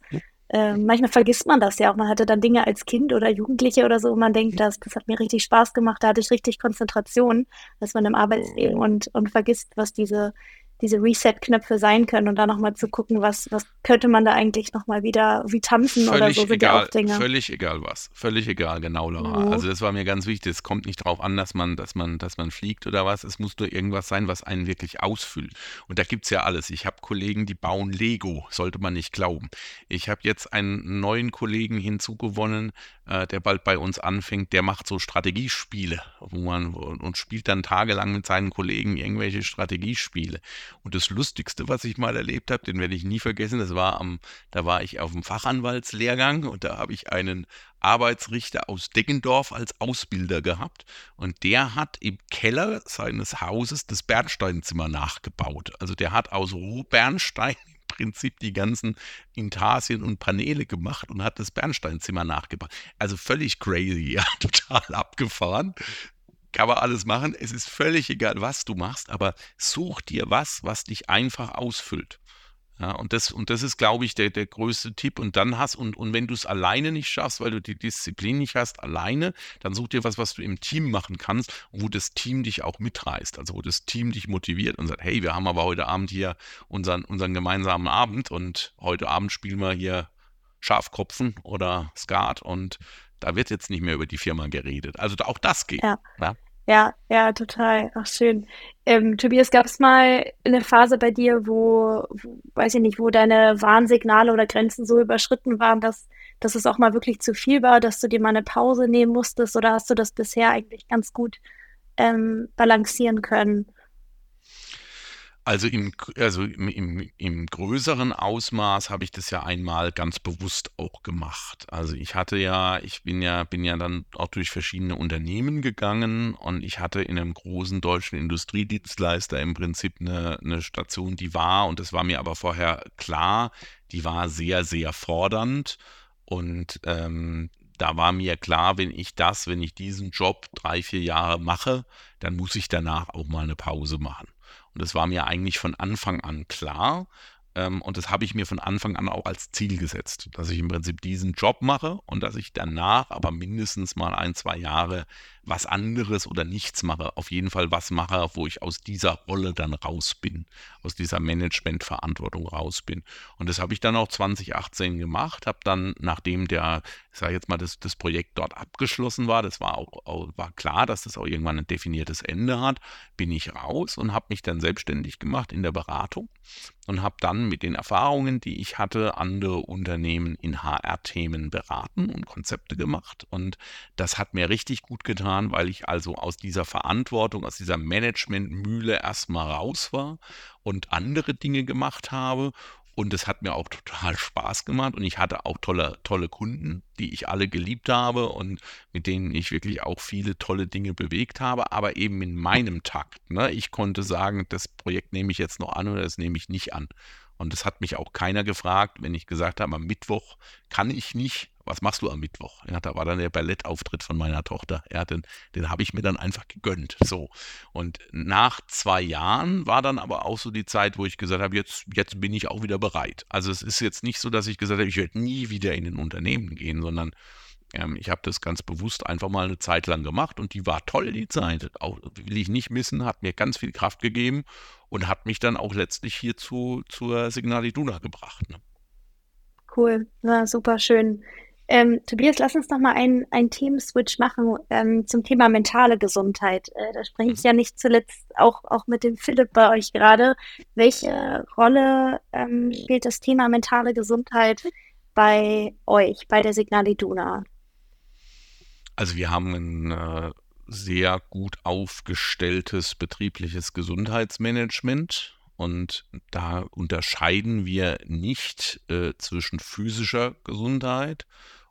äh, manchmal vergisst man das ja auch. Man hatte dann Dinge als Kind oder Jugendliche oder so, und man denkt, das, das hat mir richtig Spaß gemacht, da hatte ich richtig Konzentration, dass man im Arbeitsleben und, und vergisst, was diese diese Reset-Knöpfe sein können und da nochmal zu gucken, was, was könnte man da eigentlich nochmal wieder, wie tanzen völlig oder so sind egal, ja auch Dinge. Völlig egal was. Völlig egal, genau, Laura. Mhm. Also das war mir ganz wichtig. Es kommt nicht darauf an, dass man, dass man, dass man fliegt oder was. Es muss nur irgendwas sein, was einen wirklich ausfüllt. Und da gibt es ja alles. Ich habe Kollegen, die bauen Lego, sollte man nicht glauben. Ich habe jetzt einen neuen Kollegen hinzugewonnen, äh, der bald bei uns anfängt, der macht so Strategiespiele, wo man und spielt dann tagelang mit seinen Kollegen irgendwelche Strategiespiele. Und das Lustigste, was ich mal erlebt habe, den werde ich nie vergessen, das war am, da war ich auf dem Fachanwaltslehrgang und da habe ich einen Arbeitsrichter aus Deggendorf als Ausbilder gehabt und der hat im Keller seines Hauses das Bernsteinzimmer nachgebaut. Also der hat aus Rohbernstein im Prinzip die ganzen Intarsien und Paneele gemacht und hat das Bernsteinzimmer nachgebaut. Also völlig crazy, ja, total abgefahren kann man alles machen. Es ist völlig egal, was du machst, aber such dir was, was dich einfach ausfüllt. Ja, und das, und das ist, glaube ich, der, der größte Tipp. Und dann hast, und, und wenn du es alleine nicht schaffst, weil du die Disziplin nicht hast, alleine, dann such dir was, was du im Team machen kannst wo das Team dich auch mitreißt. Also wo das Team dich motiviert und sagt, hey, wir haben aber heute Abend hier unseren, unseren gemeinsamen Abend und heute Abend spielen wir hier Schafkopfen oder Skat und da wird jetzt nicht mehr über die Firma geredet. Also auch das geht. Ja. ja? Ja, ja, total. Ach, schön. Ähm, Tobias, gab es mal eine Phase bei dir, wo, wo, weiß ich nicht, wo deine Warnsignale oder Grenzen so überschritten waren, dass, dass es auch mal wirklich zu viel war, dass du dir mal eine Pause nehmen musstest? Oder hast du das bisher eigentlich ganz gut ähm, balancieren können? Also im, also im, im, im größeren Ausmaß habe ich das ja einmal ganz bewusst auch gemacht. Also ich hatte ja, ich bin ja, bin ja dann auch durch verschiedene Unternehmen gegangen und ich hatte in einem großen deutschen Industriedienstleister im Prinzip eine, eine Station, die war, und das war mir aber vorher klar, die war sehr, sehr fordernd. Und ähm, da war mir klar, wenn ich das, wenn ich diesen Job drei, vier Jahre mache, dann muss ich danach auch mal eine Pause machen. Und das war mir eigentlich von Anfang an klar. Ähm, und das habe ich mir von Anfang an auch als Ziel gesetzt, dass ich im Prinzip diesen Job mache und dass ich danach aber mindestens mal ein, zwei Jahre was anderes oder nichts mache. Auf jeden Fall was mache, wo ich aus dieser Rolle dann raus bin, aus dieser Managementverantwortung raus bin. Und das habe ich dann auch 2018 gemacht, habe dann, nachdem der, ich sage jetzt mal, das, das Projekt dort abgeschlossen war, das war auch, auch, war klar, dass das auch irgendwann ein definiertes Ende hat, bin ich raus und habe mich dann selbstständig gemacht in der Beratung und habe dann mit den Erfahrungen, die ich hatte, andere Unternehmen in HR-Themen beraten und Konzepte gemacht. Und das hat mir richtig gut getan getan, weil ich also aus dieser Verantwortung, aus dieser Managementmühle erstmal raus war und andere Dinge gemacht habe Und es hat mir auch total Spaß gemacht und ich hatte auch tolle, tolle Kunden, die ich alle geliebt habe und mit denen ich wirklich auch viele tolle Dinge bewegt habe, aber eben in meinem Takt. Ne? Ich konnte sagen, das Projekt nehme ich jetzt noch an oder das nehme ich nicht an. Und es hat mich auch keiner gefragt, wenn ich gesagt habe, am Mittwoch kann ich nicht. Was machst du am Mittwoch? Ja, da war dann der Ballettauftritt von meiner Tochter. Ja, den, den habe ich mir dann einfach gegönnt. So. Und nach zwei Jahren war dann aber auch so die Zeit, wo ich gesagt habe, jetzt, jetzt bin ich auch wieder bereit. Also es ist jetzt nicht so, dass ich gesagt habe, ich werde nie wieder in ein Unternehmen gehen, sondern ähm, ich habe das ganz bewusst einfach mal eine Zeit lang gemacht und die war toll, die Zeit. Auch will ich nicht missen, hat mir ganz viel Kraft gegeben und hat mich dann auch letztlich hier zu, zur Signal Iduna gebracht. Ne? Cool, na, super schön. Ähm, Tobias, lass uns noch mal einen, einen Themenswitch machen ähm, zum Thema mentale Gesundheit. Äh, da spreche ich mhm. ja nicht zuletzt auch, auch mit dem Philipp bei euch gerade. Welche Rolle ähm, spielt das Thema mentale Gesundheit bei euch, bei der Signal Iduna? Also wir haben ein äh, sehr gut aufgestelltes betriebliches Gesundheitsmanagement und da unterscheiden wir nicht äh, zwischen physischer Gesundheit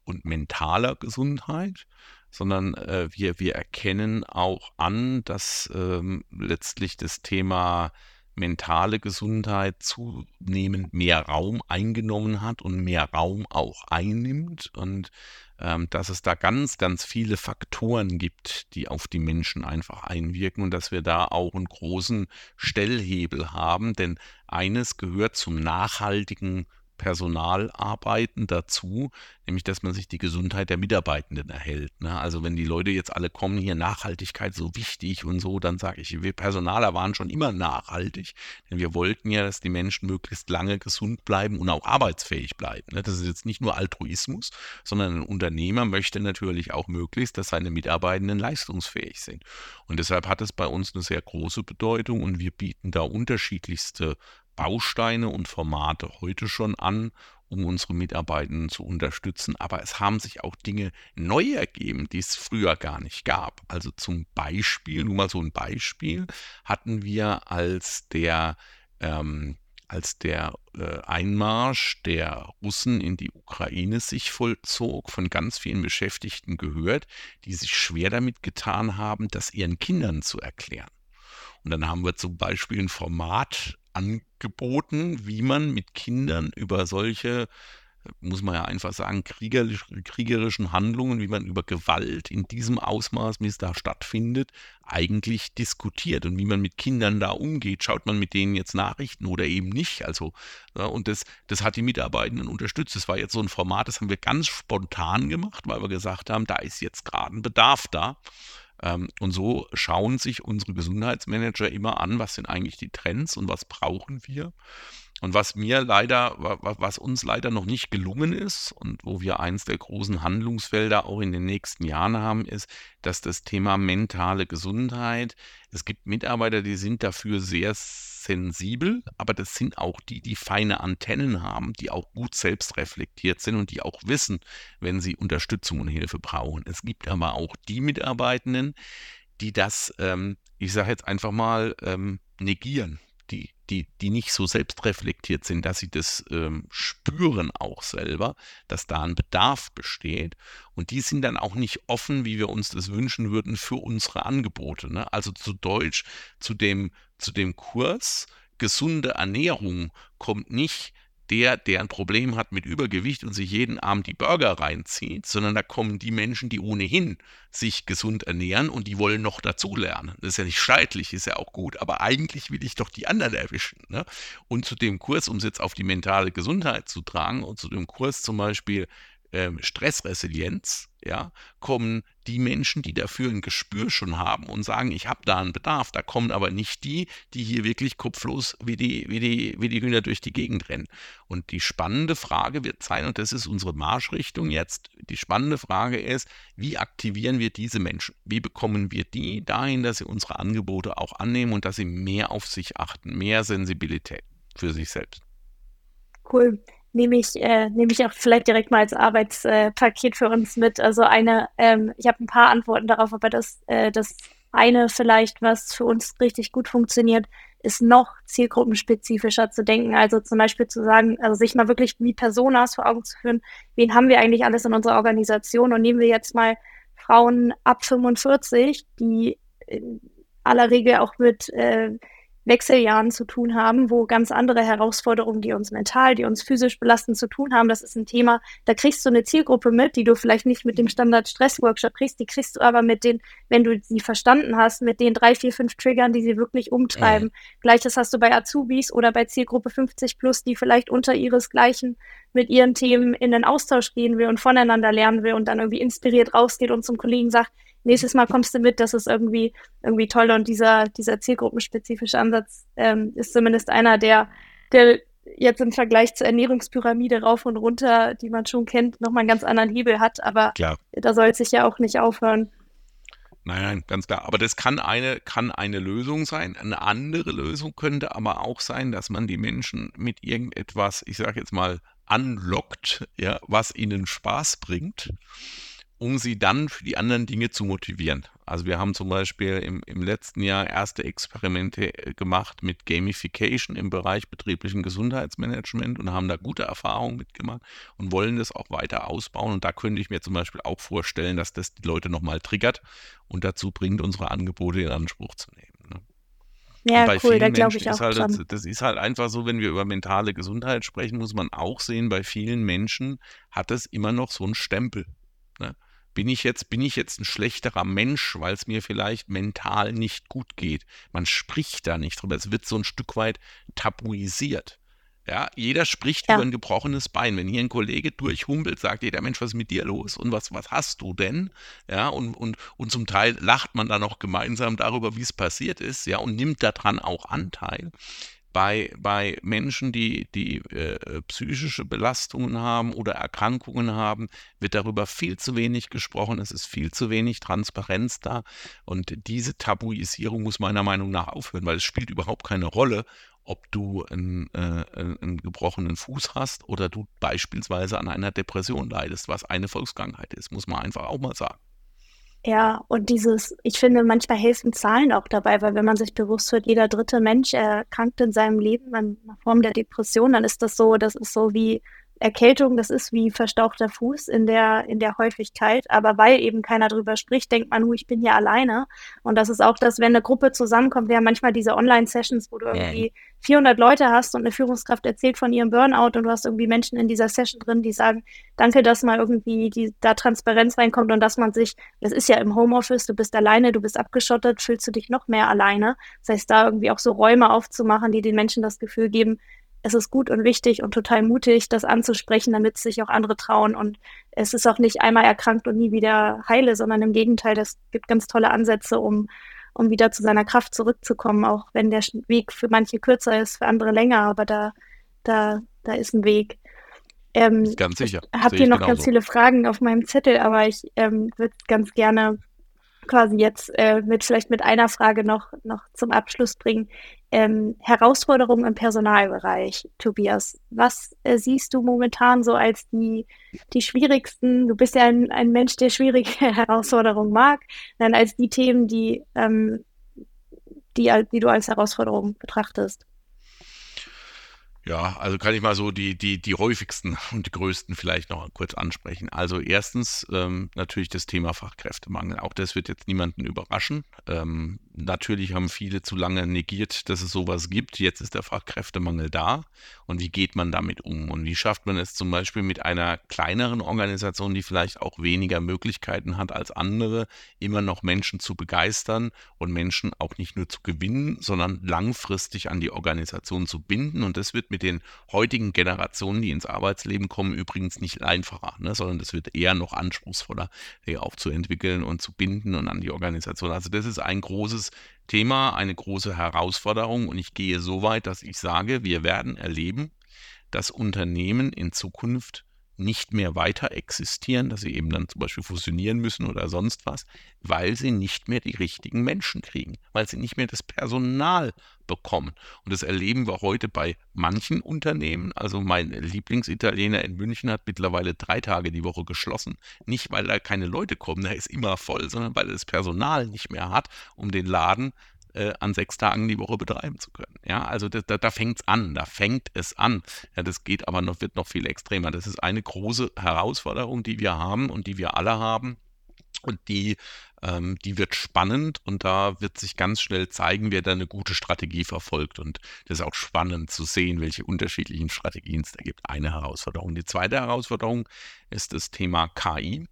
und mentaler Gesundheit, sondern äh, wir, wir erkennen auch an, dass ähm, letztlich das Thema mentale Gesundheit zunehmend mehr Raum eingenommen hat und mehr Raum auch einnimmt. Und ähm, dass es da ganz, ganz viele Faktoren gibt, die auf die Menschen einfach einwirken und dass wir da auch einen großen Stellhebel haben, denn eines gehört zum nachhaltigen Personalarbeiten dazu, nämlich dass man sich die Gesundheit der Mitarbeitenden erhält. Ne? Also wenn die Leute jetzt alle kommen, hier Nachhaltigkeit so wichtig und so, dann sage ich, wir Personaler waren schon immer nachhaltig, denn wir wollten ja, dass die Menschen möglichst lange gesund bleiben und auch arbeitsfähig bleiben. Ne? Das ist jetzt nicht nur Altruismus, sondern ein Unternehmer möchte natürlich auch möglichst, dass seine Mitarbeitenden leistungsfähig sind. Und deshalb hat es bei uns eine sehr große Bedeutung und wir bieten da unterschiedlichste Bausteine und Formate heute schon an, um unsere Mitarbeitenden zu unterstützen. Aber es haben sich auch Dinge neu ergeben, die es früher gar nicht gab. Also zum Beispiel, nur mal so ein Beispiel, hatten wir als der ähm, als der äh, Einmarsch der Russen in die Ukraine sich vollzog, von ganz vielen Beschäftigten gehört, die sich schwer damit getan haben, das ihren Kindern zu erklären. Und dann haben wir zum Beispiel ein Format angeboten, wie man mit Kindern über solche, muss man ja einfach sagen, kriegerisch, kriegerischen Handlungen, wie man über Gewalt in diesem Ausmaß, wie es da stattfindet, eigentlich diskutiert und wie man mit Kindern da umgeht. Schaut man mit denen jetzt Nachrichten oder eben nicht? Also, ja, und das, das hat die Mitarbeitenden unterstützt. Das war jetzt so ein Format, das haben wir ganz spontan gemacht, weil wir gesagt haben, da ist jetzt gerade ein Bedarf da. Ähm, und so schauen sich unsere Gesundheitsmanager immer an, was sind eigentlich die Trends und was brauchen wir. Und was mir leider, was uns leider noch nicht gelungen ist und wo wir eins der großen Handlungsfelder auch in den nächsten Jahren haben, ist, dass das Thema mentale Gesundheit, es gibt Mitarbeiter, die sind dafür sehr sensibel, aber das sind auch die, die feine Antennen haben, die auch gut selbst reflektiert sind und die auch wissen, wenn sie Unterstützung und Hilfe brauchen. Es gibt aber auch die Mitarbeitenden, die das, ähm, ich sage jetzt einfach mal, ähm, negieren, die, die, die nicht so selbstreflektiert sind, dass sie das ähm, spüren auch selber, dass da ein Bedarf besteht. Und die sind dann auch nicht offen, wie wir uns das wünschen würden, für unsere Angebote. Ne? Also zu Deutsch, zu dem, zu dem Kurs gesunde Ernährung kommt nicht der, der ein Problem hat mit Übergewicht und sich jeden Abend die Burger reinzieht, sondern da kommen die Menschen, die ohnehin sich gesund ernähren und die wollen noch dazulernen. Das ist ja nicht scheidlich, ist ja auch gut, aber eigentlich will ich doch die anderen erwischen. Ne? Und zu dem Kurs, um es jetzt auf die mentale Gesundheit zu tragen, und zu dem Kurs zum Beispiel ähm, Stressresilienz, ja, kommen die Menschen, die dafür ein Gespür schon haben und sagen, ich habe da einen Bedarf. Da kommen aber nicht die, die hier wirklich kopflos wie die, wie die, wie die Hühner durch die Gegend rennen. Und die spannende Frage wird sein, und das ist unsere Marschrichtung jetzt, die spannende Frage ist, wie aktivieren wir diese Menschen? Wie bekommen wir die dahin, dass sie unsere Angebote auch annehmen und dass sie mehr auf sich achten, mehr Sensibilität für sich selbst? Cool nehme ich, äh, nehme ich auch vielleicht direkt mal als Arbeitspaket für uns mit. Also eine, ähm, ich habe ein paar Antworten darauf, aber das, äh, das eine vielleicht, was für uns richtig gut funktioniert, ist noch zielgruppenspezifischer zu denken. Also zum Beispiel zu sagen, also sich mal wirklich wie Personas vor Augen zu führen, wen haben wir eigentlich alles in unserer Organisation und nehmen wir jetzt mal Frauen ab 45, die in aller Regel auch mit äh, Wechseljahren zu tun haben, wo ganz andere Herausforderungen, die uns mental, die uns physisch belasten, zu tun haben. Das ist ein Thema, da kriegst du eine Zielgruppe mit, die du vielleicht nicht mit dem Standard-Stress-Workshop kriegst, die kriegst du aber mit den, wenn du sie verstanden hast, mit den drei, vier, fünf Triggern, die sie wirklich umtreiben. Mhm. Gleiches hast du bei Azubis oder bei Zielgruppe 50 plus, die vielleicht unter ihresgleichen mit ihren Themen in den Austausch gehen will und voneinander lernen will und dann irgendwie inspiriert rausgeht und zum Kollegen sagt, nächstes Mal kommst du mit, das ist irgendwie, irgendwie toll. Und dieser, dieser zielgruppenspezifische Ansatz ähm, ist zumindest einer, der, der jetzt im Vergleich zur Ernährungspyramide rauf und runter, die man schon kennt, nochmal einen ganz anderen Hebel hat. Aber Klar. da soll es sich ja auch nicht aufhören. Nein, nein, ganz klar. Aber das kann eine, kann eine Lösung sein. Eine andere Lösung könnte aber auch sein, dass man die Menschen mit irgendetwas, ich sage jetzt mal, anlockt, ja, was ihnen Spaß bringt um sie dann für die anderen Dinge zu motivieren. Also wir haben zum Beispiel im, im letzten Jahr erste Experimente äh, gemacht mit Gamification im Bereich betrieblichen Gesundheitsmanagement und haben da gute Erfahrungen mitgemacht und wollen das auch weiter ausbauen. Und da könnte ich mir zum Beispiel auch vorstellen, dass das die Leute nochmal triggert und dazu bringt, unsere Angebote in Anspruch zu nehmen. Ne? Ja, cool, da glaube ich auch halt, dran. Das ist halt einfach so, wenn wir über mentale Gesundheit sprechen, muss man auch sehen, bei vielen Menschen hat es immer noch so einen Stempel. Ne? Bin ich jetzt, bin ich jetzt ein schlechterer Mensch, weil es mir vielleicht mental nicht gut geht. Man spricht da nicht drüber. Es wird so ein Stück weit tabuisiert. Ja, jeder spricht ja. über ein gebrochenes Bein. Wenn hier ein Kollege durchhumpelt, sagt jeder Mensch, was ist mit dir los? Und was, was hast du denn? Ja, und, und, und zum Teil lacht man dann auch gemeinsam darüber, wie es passiert ist, ja, und nimmt daran auch Anteil bei, bei Menschen, die, die äh, psychische Belastungen haben oder Erkrankungen haben, wird darüber viel zu wenig gesprochen. Es ist viel zu wenig Transparenz da. Und diese Tabuisierung muss meiner Meinung nach aufhören, weil es spielt überhaupt keine Rolle, ob du einen, äh, einen gebrochenen Fuß hast oder du beispielsweise an einer Depression leidest, was eine Volkskrankheit ist, muss man einfach auch mal sagen. Ja, und dieses, ich finde, manchmal helfen Zahlen auch dabei, weil wenn man sich bewusst wird, jeder dritte Mensch erkrankt in seinem Leben an einer Form der Depression, dann ist das so, das ist so wie Erkältung, das ist wie verstauchter Fuß in der, in der Häufigkeit. Aber weil eben keiner drüber spricht, denkt man, ich bin hier alleine. Und das ist auch das, wenn eine Gruppe zusammenkommt. Wir haben manchmal diese Online-Sessions, wo du irgendwie 400 Leute hast und eine Führungskraft erzählt von ihrem Burnout und du hast irgendwie Menschen in dieser Session drin, die sagen, danke, dass mal irgendwie die, da Transparenz reinkommt und dass man sich, das ist ja im Homeoffice, du bist alleine, du bist abgeschottet, fühlst du dich noch mehr alleine. Das heißt, da irgendwie auch so Räume aufzumachen, die den Menschen das Gefühl geben, es ist gut und wichtig und total mutig, das anzusprechen, damit sich auch andere trauen. Und es ist auch nicht einmal erkrankt und nie wieder heile, sondern im Gegenteil, das gibt ganz tolle Ansätze, um, um wieder zu seiner Kraft zurückzukommen, auch wenn der Weg für manche kürzer ist, für andere länger, aber da, da, da ist ein Weg. Ähm, ganz sicher. Ich habe hier noch genauso. ganz viele Fragen auf meinem Zettel, aber ich ähm, würde ganz gerne quasi jetzt äh, mit vielleicht mit einer Frage noch, noch zum Abschluss bringen. Ähm, Herausforderungen im Personalbereich, Tobias. Was äh, siehst du momentan so als die, die schwierigsten? Du bist ja ein, ein Mensch, der schwierige Herausforderungen mag, dann als die Themen, die, ähm, die, die du als Herausforderung betrachtest. Ja, also kann ich mal so die, die, die häufigsten und die größten vielleicht noch kurz ansprechen. Also erstens ähm, natürlich das Thema Fachkräftemangel. Auch das wird jetzt niemanden überraschen. Ähm, natürlich haben viele zu lange negiert, dass es sowas gibt. Jetzt ist der Fachkräftemangel da. Und wie geht man damit um? Und wie schafft man es zum Beispiel mit einer kleineren Organisation, die vielleicht auch weniger Möglichkeiten hat als andere, immer noch Menschen zu begeistern und Menschen auch nicht nur zu gewinnen, sondern langfristig an die Organisation zu binden? Und das wird mit den heutigen Generationen, die ins Arbeitsleben kommen, übrigens nicht einfacher, ne? sondern das wird eher noch anspruchsvoller, die aufzuentwickeln und zu binden und an die Organisation. Also das ist ein großes großes Thema, eine große Herausforderung und ich gehe so weit, dass ich sage, wir werden erleben, dass Unternehmen in Zukunft nicht mehr weiter existieren, dass sie eben dann zum Beispiel fusionieren müssen oder sonst was, weil sie nicht mehr die richtigen Menschen kriegen, weil sie nicht mehr das Personal bekommen. Und das erleben wir heute bei manchen Unternehmen. Also mein Lieblingsitaliener in München hat mittlerweile drei Tage die Woche geschlossen. Nicht, weil da keine Leute kommen, der ist immer voll, sondern weil er das Personal nicht mehr hat, um den Laden äh, an sechs Tagen die Woche betreiben zu können. Ja, also da, da, da fängt es an, da fängt es an. Ja, das geht aber noch, wird noch viel extremer. Das ist eine große Herausforderung, die wir haben und die wir alle haben. Und die, ähm, die wird spannend und da wird sich ganz schnell zeigen, wer da eine gute Strategie verfolgt. Und das ist auch spannend zu sehen, welche unterschiedlichen Strategien es da gibt. Eine Herausforderung. Die zweite Herausforderung ist das Thema KI.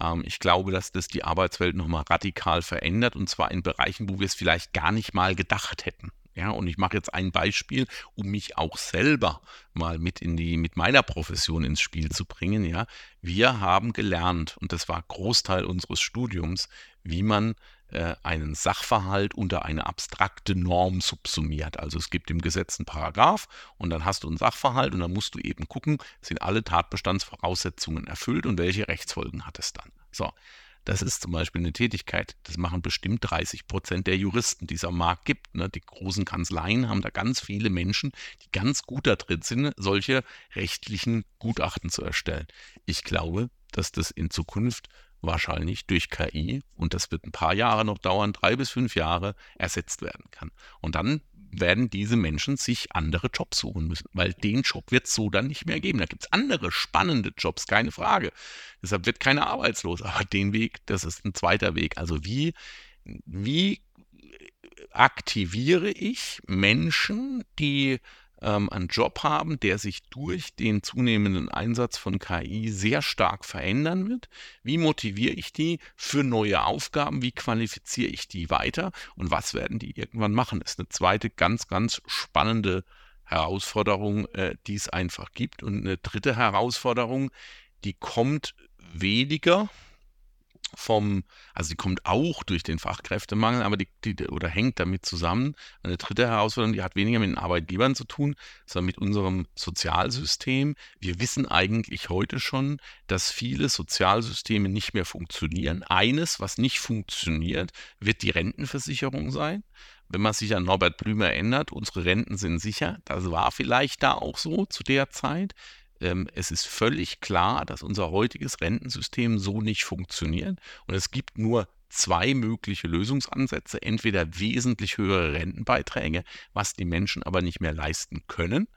Ähm, ich glaube, dass das die Arbeitswelt nochmal radikal verändert und zwar in Bereichen, wo wir es vielleicht gar nicht mal gedacht hätten. Ja, und ich mache jetzt ein Beispiel, um mich auch selber mal mit in die, mit meiner Profession ins Spiel zu bringen. Ja, wir haben gelernt, und das war Großteil unseres Studiums, wie man äh, einen Sachverhalt unter eine abstrakte Norm subsumiert. Also es gibt im Gesetz einen Paragraph und dann hast du einen Sachverhalt und dann musst du eben gucken, sind alle Tatbestandsvoraussetzungen erfüllt und welche Rechtsfolgen hat es dann. So. Das ist zum Beispiel eine Tätigkeit, das machen bestimmt 30 Prozent der Juristen, die es am Markt gibt. Ne? Die großen Kanzleien haben da ganz viele Menschen, die ganz gut da drin sind, solche rechtlichen Gutachten zu erstellen. Ich glaube, dass das in Zukunft wahrscheinlich durch KI, und das wird ein paar Jahre noch dauern, drei bis fünf Jahre, ersetzt werden kann. Und dann werden diese Menschen sich andere Jobs suchen müssen, weil den Job wird es so dann nicht mehr geben. Da gibt es andere spannende Jobs, keine Frage. Deshalb wird keiner arbeitslos, aber den Weg, das ist ein zweiter Weg. Also wie, wie aktiviere ich Menschen, die ähm, einen Job haben, der sich durch den zunehmenden Einsatz von KI sehr stark verändern wird. Wie motiviere ich die für neue Aufgaben? Wie qualifiziere ich die weiter? Und was werden die irgendwann machen? Das ist eine zweite ganz, ganz spannende Herausforderung, äh, die es einfach gibt. Und eine dritte Herausforderung, die kommt weniger vom, also sie kommt auch durch den Fachkräftemangel, aber die, die, oder hängt damit zusammen. Eine dritte Herausforderung, die hat weniger mit den Arbeitgebern zu tun, sondern mit unserem Sozialsystem. Wir wissen eigentlich heute schon, dass viele Sozialsysteme nicht mehr funktionieren. Eines, was nicht funktioniert, wird die Rentenversicherung sein. Wenn man sich an Norbert Blüm erinnert, unsere Renten sind sicher. Das war vielleicht da auch so zu der Zeit. Ähm, es ist völlig klar, dass unser heutiges Rentensystem so nicht funktioniert. Und es gibt nur zwei mögliche Lösungsansätze. Entweder wesentlich höhere Rentenbeiträge, was die Menschen aber nicht mehr leisten können,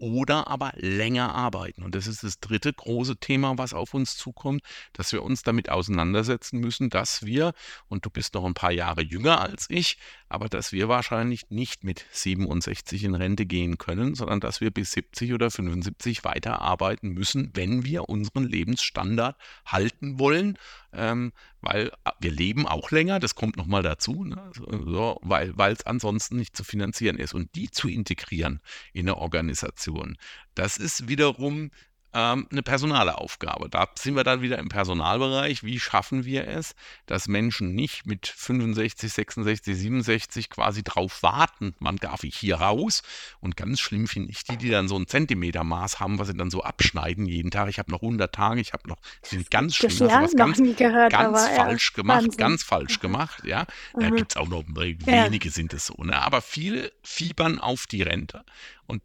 oder aber länger arbeiten. Und das ist das dritte große Thema, was auf uns zukommt, dass wir uns damit auseinandersetzen müssen, dass wir, und du bist noch ein paar Jahre jünger als ich, aber dass wir wahrscheinlich nicht mit 67 in Rente gehen können, sondern dass wir bis 70 oder 75 weiter arbeiten müssen, wenn wir unseren Lebensstandard halten wollen, ähm, weil ah, wir leben auch länger, das kommt nochmal dazu, ne? so, weil es ansonsten nicht zu finanzieren ist. Und die zu integrieren in eine Organisation. Das ist wiederum ähm, eine personale Aufgabe. Da sind wir dann wieder im Personalbereich. Wie schaffen wir es, dass Menschen nicht mit 65, 66, 67 quasi drauf warten, wann darf ich hier raus? Und ganz schlimm finde ich die, die dann so ein Zentimetermaß haben, was sie dann so abschneiden jeden Tag. Ich habe noch 100 Tage, ich habe noch, die sind ganz schlimm. Das ja, ganz, nie gehört, ganz aber, falsch ja, gemacht, Wahnsinn. ganz falsch gemacht, ja. Da mhm. gibt es auch noch, wenige ja. sind es so, ne? aber viele fiebern auf die Rente. Und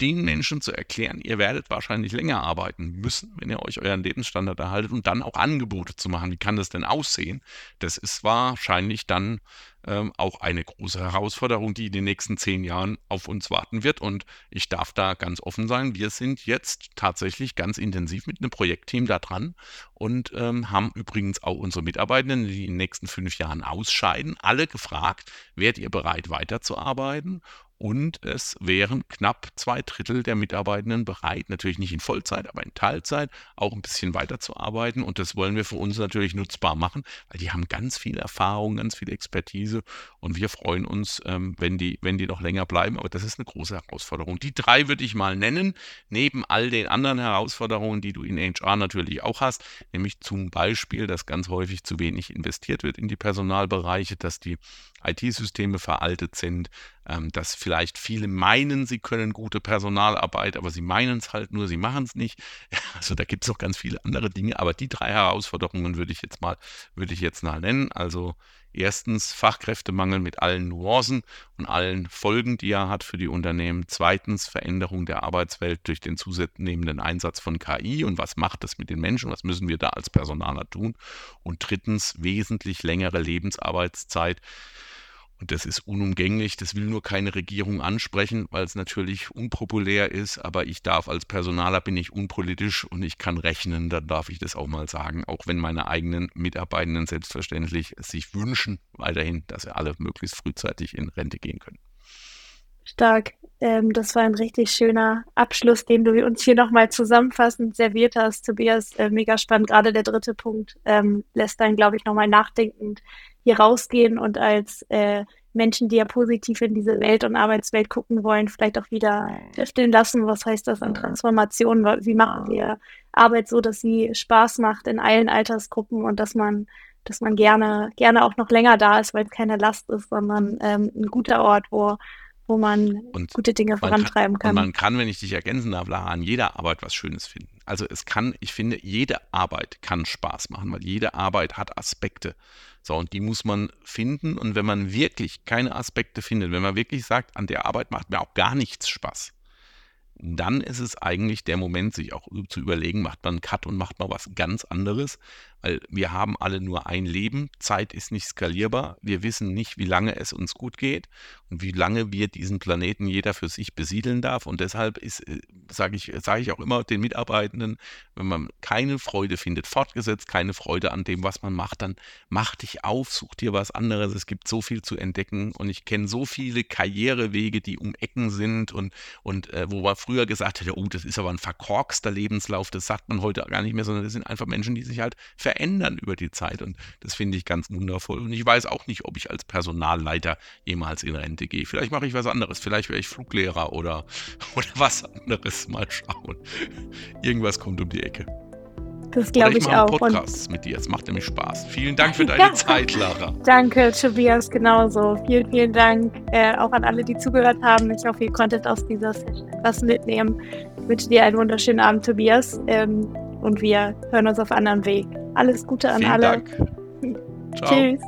den Menschen zu erklären, ihr werdet wahrscheinlich länger arbeiten müssen, wenn ihr euch euren Lebensstandard erhaltet und dann auch Angebote zu machen. Wie kann das denn aussehen? Das ist wahrscheinlich dann ähm, auch eine große Herausforderung, die in den nächsten zehn Jahren auf uns warten wird. Und ich darf da ganz offen sein. Wir sind jetzt tatsächlich ganz intensiv mit einem Projektteam da dran und ähm, haben übrigens auch unsere Mitarbeitenden, die in den nächsten fünf Jahren ausscheiden, alle gefragt, werdet ihr bereit weiterzuarbeiten? Und es wären knapp zwei Drittel der Mitarbeitenden bereit, natürlich nicht in Vollzeit, aber in Teilzeit, auch ein bisschen weiterzuarbeiten. Und das wollen wir für uns natürlich nutzbar machen, weil die haben ganz viel Erfahrung, ganz viel Expertise. Und wir freuen uns, ähm, wenn, die, wenn die noch länger bleiben. Aber das ist eine große Herausforderung. Die drei würde ich mal nennen, neben all den anderen Herausforderungen, die du in HR natürlich auch hast. Nämlich zum Beispiel, dass ganz häufig zu wenig investiert wird in die Personalbereiche, dass die IT-Systeme veraltet sind, ähm, dass vielleicht viele meinen, sie können gute Personalarbeit, aber sie meinen es halt nur, sie machen es nicht. Also da gibt es noch ganz viele andere Dinge, aber die drei Herausforderungen würde ich jetzt mal, würde ich jetzt mal nennen. Also Erstens Fachkräftemangel mit allen Nuancen und allen Folgen, die er hat für die Unternehmen. Zweitens Veränderung der Arbeitswelt durch den zunehmenden Einsatz von KI und was macht das mit den Menschen, was müssen wir da als Personaler tun. Und drittens wesentlich längere Lebensarbeitszeit und das ist unumgänglich. Das will nur keine Regierung ansprechen, weil es natürlich unpopulär ist. Aber ich darf als Personaler bin ich unpolitisch und ich kann rechnen. Dann darf ich das auch mal sagen. Auch wenn meine eigenen Mitarbeitenden selbstverständlich sich wünschen weiterhin, dass sie alle möglichst frühzeitig in Rente gehen können. Stark. Ähm, das war ein richtig schöner Abschluss, den du uns hier nochmal zusammenfassend serviert hast, Tobias. Äh, mega spannend. Gerade der dritte Punkt ähm, lässt dann, glaube ich, nochmal nachdenkend hier rausgehen und als äh, Menschen, die ja positiv in diese Welt und Arbeitswelt gucken wollen, vielleicht auch wieder stifteln lassen. Was heißt das an Transformation? Wie machen wir Arbeit so, dass sie Spaß macht in allen Altersgruppen und dass man, dass man gerne, gerne auch noch länger da ist, weil es keine Last ist, sondern ähm, ein guter Ort, wo wo man und gute Dinge vorantreiben kann. kann. Und man kann, wenn ich dich ergänzen darf, Lara, an jeder Arbeit was Schönes finden. Also es kann, ich finde, jede Arbeit kann Spaß machen, weil jede Arbeit hat Aspekte. So, und die muss man finden. Und wenn man wirklich keine Aspekte findet, wenn man wirklich sagt, an der Arbeit macht mir auch gar nichts Spaß, dann ist es eigentlich der Moment, sich auch zu überlegen, macht man einen Cut und macht mal was ganz anderes, weil wir haben alle nur ein Leben, Zeit ist nicht skalierbar, wir wissen nicht, wie lange es uns gut geht und wie lange wir diesen Planeten jeder für sich besiedeln darf. Und deshalb äh, sage ich, sage ich auch immer den Mitarbeitenden, wenn man keine Freude findet, fortgesetzt keine Freude an dem, was man macht, dann mach dich auf, such dir was anderes, es gibt so viel zu entdecken und ich kenne so viele Karrierewege, die um Ecken sind und, und äh, wo man früher gesagt hätte, oh, das ist aber ein verkorkster Lebenslauf, das sagt man heute gar nicht mehr, sondern das sind einfach Menschen, die sich halt verändern verändern über die Zeit. Und das finde ich ganz wundervoll. Und ich weiß auch nicht, ob ich als Personalleiter jemals in Rente gehe. Vielleicht mache ich was anderes. Vielleicht wäre ich Fluglehrer oder, oder was anderes. Mal schauen. Irgendwas kommt um die Ecke. Das glaube ich, ich auch. Podcasts mit dir. Es macht nämlich Spaß. Vielen Dank für deine ja. Zeit, Lara. Danke, Tobias, genauso. Vielen, vielen Dank äh, auch an alle, die zugehört haben. Ich hoffe, ihr konntet aus dieser Session etwas mitnehmen. Ich wünsche dir einen wunderschönen Abend, Tobias. Ähm, und wir hören uns auf anderem Weg. Alles Gute an Vielen alle. Dank. Ciao. Tschüss.